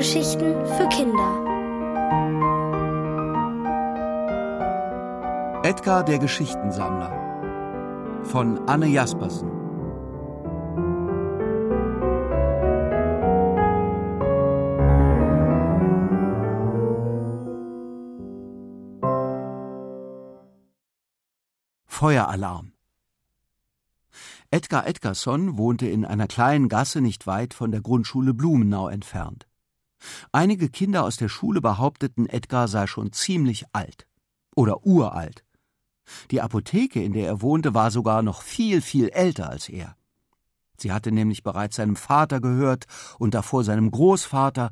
Hörgeschichten für Kinder. Edgar der Geschichtensammler von Anne Jaspersen Feueralarm Edgar Edgarson wohnte in einer kleinen Gasse nicht weit von der Grundschule Blumenau entfernt. Einige Kinder aus der Schule behaupteten, Edgar sei schon ziemlich alt oder uralt. Die Apotheke, in der er wohnte, war sogar noch viel, viel älter als er. Sie hatte nämlich bereits seinem Vater gehört und davor seinem Großvater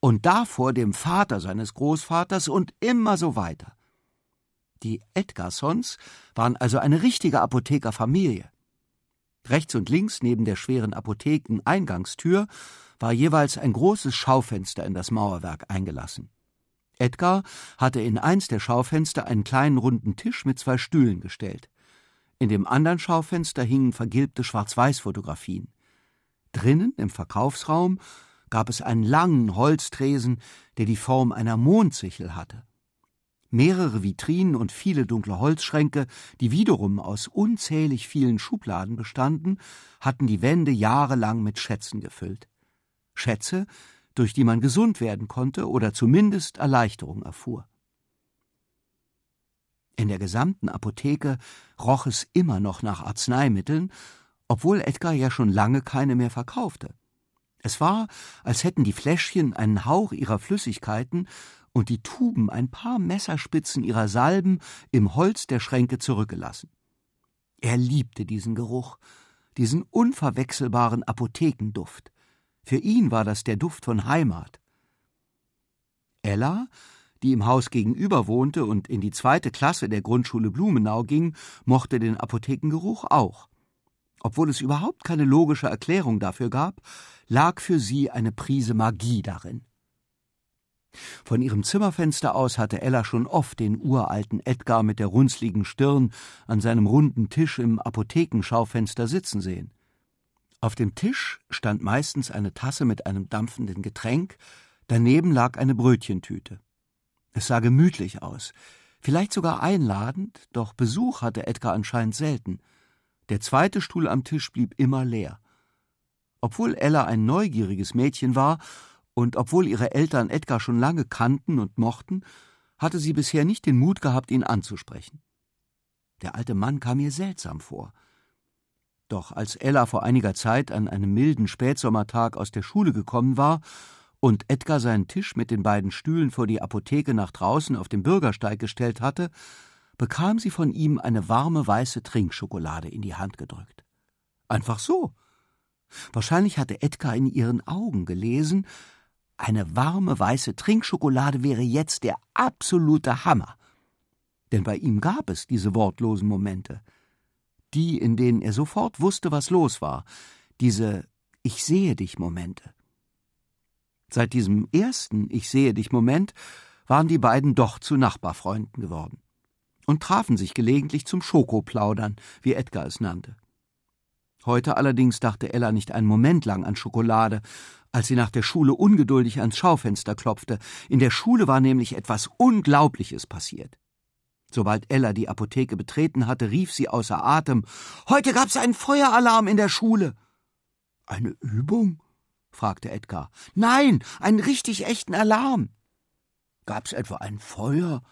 und davor dem Vater seines Großvaters und immer so weiter. Die Edgarsons waren also eine richtige Apothekerfamilie. Rechts und links neben der schweren Apotheken-Eingangstür war jeweils ein großes Schaufenster in das Mauerwerk eingelassen. Edgar hatte in eins der Schaufenster einen kleinen runden Tisch mit zwei Stühlen gestellt. In dem anderen Schaufenster hingen vergilbte Schwarz-Weiß-Fotografien. Drinnen, im Verkaufsraum, gab es einen langen Holztresen, der die Form einer Mondsichel hatte mehrere Vitrinen und viele dunkle Holzschränke, die wiederum aus unzählig vielen Schubladen bestanden, hatten die Wände jahrelang mit Schätzen gefüllt. Schätze, durch die man gesund werden konnte oder zumindest Erleichterung erfuhr. In der gesamten Apotheke roch es immer noch nach Arzneimitteln, obwohl Edgar ja schon lange keine mehr verkaufte. Es war, als hätten die Fläschchen einen Hauch ihrer Flüssigkeiten und die Tuben ein paar Messerspitzen ihrer Salben im Holz der Schränke zurückgelassen. Er liebte diesen Geruch, diesen unverwechselbaren Apothekenduft. Für ihn war das der Duft von Heimat. Ella, die im Haus gegenüber wohnte und in die zweite Klasse der Grundschule Blumenau ging, mochte den Apothekengeruch auch. Obwohl es überhaupt keine logische Erklärung dafür gab, lag für sie eine Prise Magie darin. Von ihrem Zimmerfenster aus hatte Ella schon oft den uralten Edgar mit der runzligen Stirn an seinem runden Tisch im Apothekenschaufenster sitzen sehen. Auf dem Tisch stand meistens eine Tasse mit einem dampfenden Getränk, daneben lag eine Brötchentüte. Es sah gemütlich aus, vielleicht sogar einladend, doch Besuch hatte Edgar anscheinend selten. Der zweite Stuhl am Tisch blieb immer leer. Obwohl Ella ein neugieriges Mädchen war, und obwohl ihre Eltern Edgar schon lange kannten und mochten, hatte sie bisher nicht den Mut gehabt, ihn anzusprechen. Der alte Mann kam ihr seltsam vor. Doch als Ella vor einiger Zeit an einem milden Spätsommertag aus der Schule gekommen war und Edgar seinen Tisch mit den beiden Stühlen vor die Apotheke nach draußen auf dem Bürgersteig gestellt hatte, bekam sie von ihm eine warme weiße Trinkschokolade in die Hand gedrückt. Einfach so. Wahrscheinlich hatte Edgar in ihren Augen gelesen, eine warme weiße Trinkschokolade wäre jetzt der absolute Hammer. Denn bei ihm gab es diese wortlosen Momente. Die, in denen er sofort wusste, was los war. Diese Ich sehe dich Momente. Seit diesem ersten Ich sehe dich Moment waren die beiden doch zu Nachbarfreunden geworden und trafen sich gelegentlich zum Schokoplaudern, wie Edgar es nannte. Heute allerdings dachte Ella nicht einen Moment lang an Schokolade, als sie nach der Schule ungeduldig ans Schaufenster klopfte. In der Schule war nämlich etwas Unglaubliches passiert. Sobald Ella die Apotheke betreten hatte, rief sie außer Atem Heute gab's einen Feueralarm in der Schule. Eine Übung? fragte Edgar. Nein, einen richtig echten Alarm. Gab's etwa ein Feuer?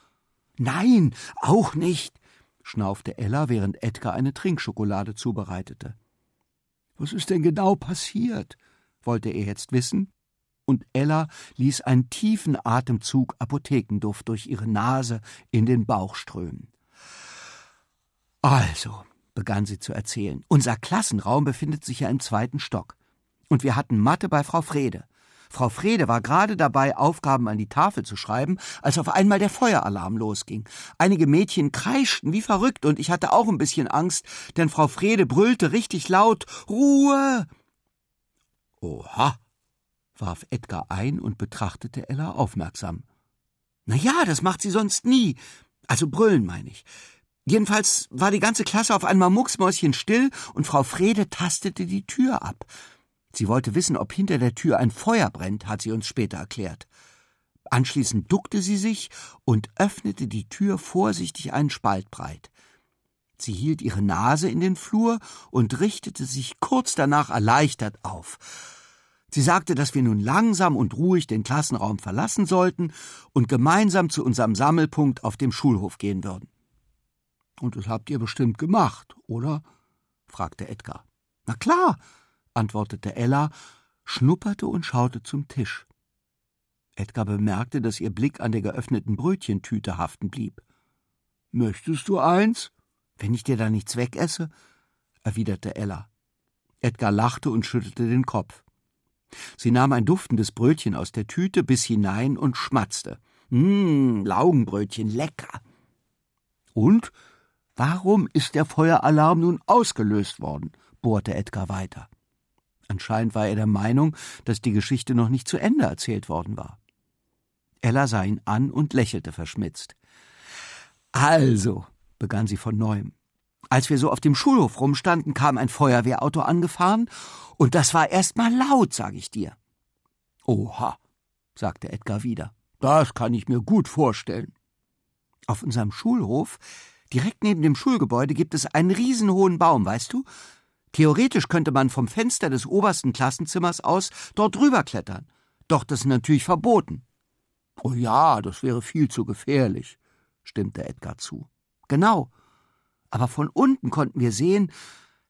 Nein, auch nicht, schnaufte Ella, während Edgar eine Trinkschokolade zubereitete. Was ist denn genau passiert? Wollte er jetzt wissen, und Ella ließ einen tiefen Atemzug Apothekenduft durch ihre Nase in den Bauch strömen. Also, begann sie zu erzählen, unser Klassenraum befindet sich ja im zweiten Stock. Und wir hatten Mathe bei Frau Frede. Frau Frede war gerade dabei, Aufgaben an die Tafel zu schreiben, als auf einmal der Feueralarm losging. Einige Mädchen kreischten wie verrückt und ich hatte auch ein bisschen Angst, denn Frau Frede brüllte richtig laut Ruhe. Oha, warf Edgar ein und betrachtete Ella aufmerksam. Na ja, das macht sie sonst nie. Also brüllen, meine ich. Jedenfalls war die ganze Klasse auf einmal mucksmäuschen still und Frau Frede tastete die Tür ab. Sie wollte wissen, ob hinter der Tür ein Feuer brennt, hat sie uns später erklärt. Anschließend duckte sie sich und öffnete die Tür vorsichtig einen Spalt breit. Sie hielt ihre Nase in den Flur und richtete sich kurz danach erleichtert auf. Sie sagte, dass wir nun langsam und ruhig den Klassenraum verlassen sollten und gemeinsam zu unserem Sammelpunkt auf dem Schulhof gehen würden. Und das habt ihr bestimmt gemacht, oder? fragte Edgar. Na klar, antwortete Ella, schnupperte und schaute zum Tisch. Edgar bemerkte, dass ihr Blick an der geöffneten Brötchentüte haften blieb. Möchtest du eins? Wenn ich dir da nichts wegesse? erwiderte Ella. Edgar lachte und schüttelte den Kopf. Sie nahm ein duftendes Brötchen aus der Tüte, biss hinein und schmatzte. Mmm, Laugenbrötchen, lecker. Und warum ist der Feueralarm nun ausgelöst worden? bohrte Edgar weiter. Anscheinend war er der Meinung, dass die Geschichte noch nicht zu Ende erzählt worden war. Ella sah ihn an und lächelte verschmitzt. Also, begann sie von neuem. Als wir so auf dem Schulhof rumstanden, kam ein Feuerwehrauto angefahren, und das war erst mal laut, sag ich dir. Oha, sagte Edgar wieder. Das kann ich mir gut vorstellen. Auf unserem Schulhof, direkt neben dem Schulgebäude, gibt es einen riesenhohen Baum, weißt du? Theoretisch könnte man vom Fenster des obersten Klassenzimmers aus dort rüberklettern. Doch das ist natürlich verboten. Oh ja, das wäre viel zu gefährlich, stimmte Edgar zu. Genau. Aber von unten konnten wir sehen,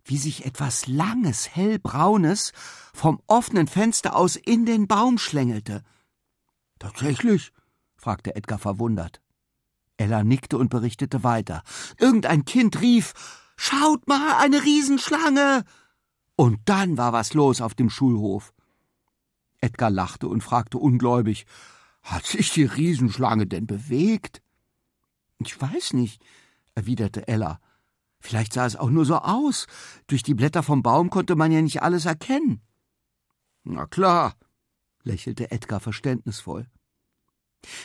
wie sich etwas Langes, hellbraunes vom offenen Fenster aus in den Baum schlängelte. Tatsächlich? fragte Edgar verwundert. Ella nickte und berichtete weiter. Irgendein Kind rief Schaut mal, eine Riesenschlange. Und dann war was los auf dem Schulhof. Edgar lachte und fragte ungläubig Hat sich die Riesenschlange denn bewegt? Ich weiß nicht, erwiderte Ella. Vielleicht sah es auch nur so aus. Durch die Blätter vom Baum konnte man ja nicht alles erkennen. Na klar, lächelte Edgar verständnisvoll.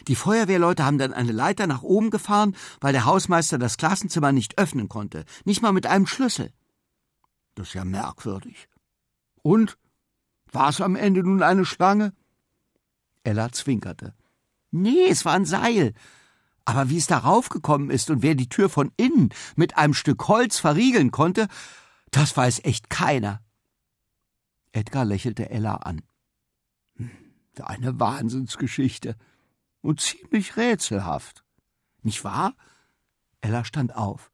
Die Feuerwehrleute haben dann eine Leiter nach oben gefahren, weil der Hausmeister das Klassenzimmer nicht öffnen konnte, nicht mal mit einem Schlüssel. Das ist ja merkwürdig. Und? War es am Ende nun eine Schlange? Ella zwinkerte. Nee, es war ein Seil. Aber wie es darauf gekommen ist und wer die Tür von innen mit einem Stück Holz verriegeln konnte, das weiß echt keiner. Edgar lächelte Ella an. Hm, eine Wahnsinnsgeschichte und ziemlich rätselhaft. Nicht wahr? Ella stand auf.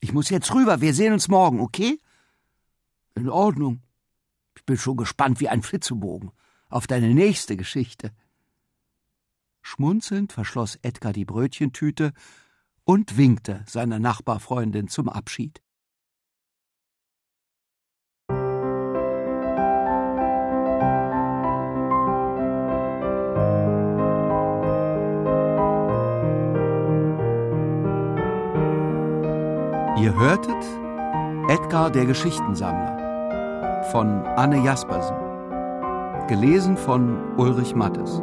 Ich muss jetzt rüber, wir sehen uns morgen, okay? In Ordnung. Ich bin schon gespannt wie ein Flitzebogen auf deine nächste Geschichte. Schmunzelnd verschloss Edgar die Brötchentüte und winkte seiner Nachbarfreundin zum Abschied. Ihr hörtet Edgar der Geschichtensammler von Anne Jaspersen. Gelesen von Ulrich Mattes.